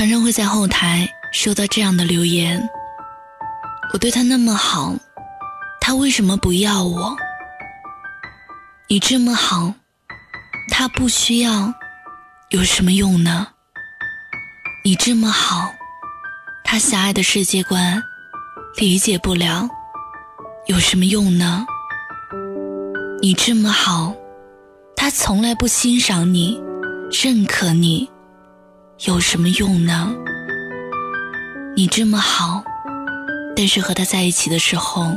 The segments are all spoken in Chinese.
常常会在后台收到这样的留言：“我对他那么好，他为什么不要我？你这么好，他不需要，有什么用呢？你这么好，他狭隘的世界观理解不了，有什么用呢？你这么好，他从来不欣赏你，认可你。”有什么用呢？你这么好，但是和他在一起的时候，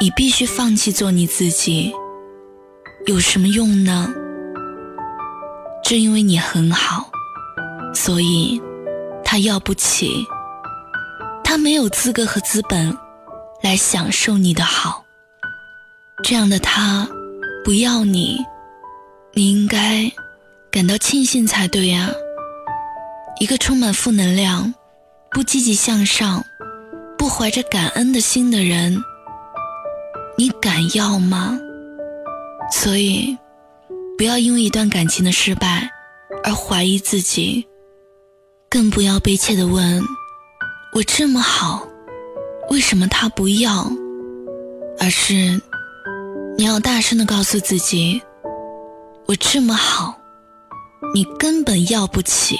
你必须放弃做你自己。有什么用呢？正因为你很好，所以他要不起，他没有资格和资本来享受你的好。这样的他不要你，你应该感到庆幸才对呀。一个充满负能量、不积极向上、不怀着感恩的心的人，你敢要吗？所以，不要因为一段感情的失败而怀疑自己，更不要悲切的问：“我这么好，为什么他不要？”而是，你要大声的告诉自己：“我这么好，你根本要不起。”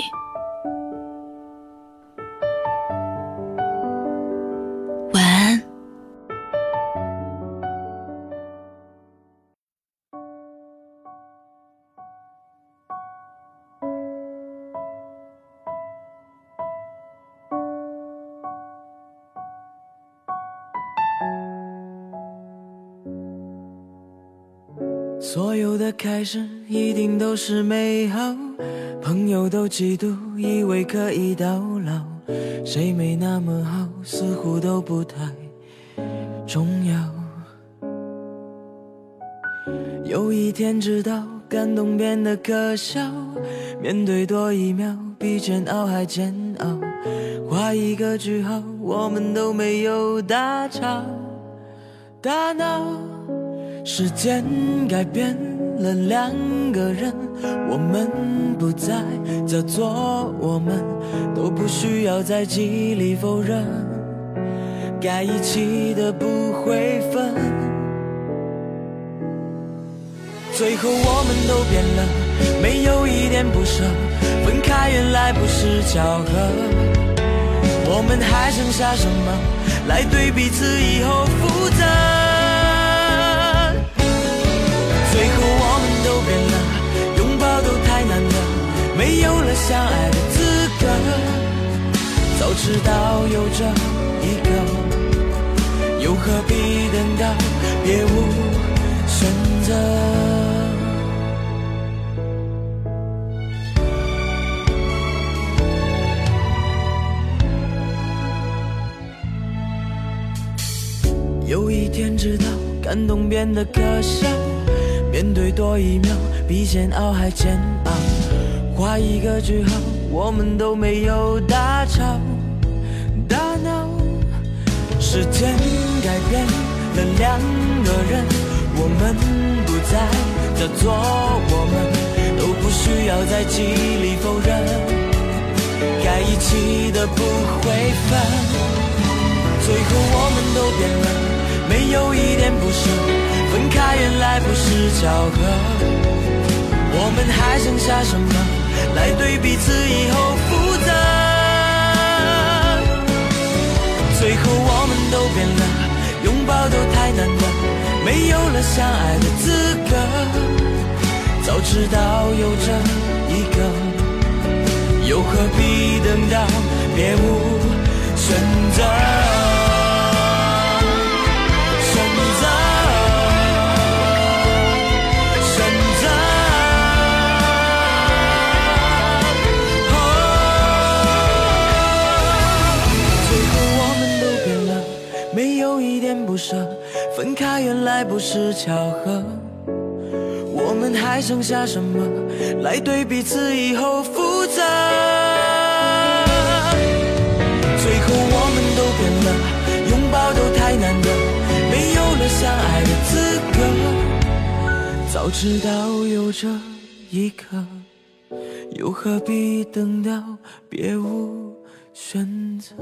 所有的开始一定都是美好，朋友都嫉妒，以为可以到老。谁没那么好，似乎都不太重要。有一天知道，感动变得可笑，面对多一秒，比煎熬还煎熬。画一个句号，我们都没有大吵大闹。时间改变了两个人，我们不再叫做我们，都不需要在记忆否认，该一起的不会分。最后我们都变了，没有一点不舍，分开原来不是巧合。我们还剩下什么来对彼此以后负责？早知道有这一个，又何必等到别无选择？有一天知道，感动变得可笑，面对多一秒，比煎熬还煎熬。画一个句号，我们都没有大吵大闹。时间改变了两个人，我们不再叫做我们，都不需要再极力否认，该一起的不会分。最后我们都变了，没有一点不舍，分开原来不是巧合，我们还剩下什么？来对彼此以后负责。最后我们都变了，拥抱都太难得，没有了相爱的资格。早知道有这一个，又何必等到别无选择？没有一点不舍分开原来不是巧合，我们还剩下什么来对彼此以后负责？最后我们都变了，拥抱都太难得，没有了相爱的资格。早知道有这一刻，又何必等到别无选择？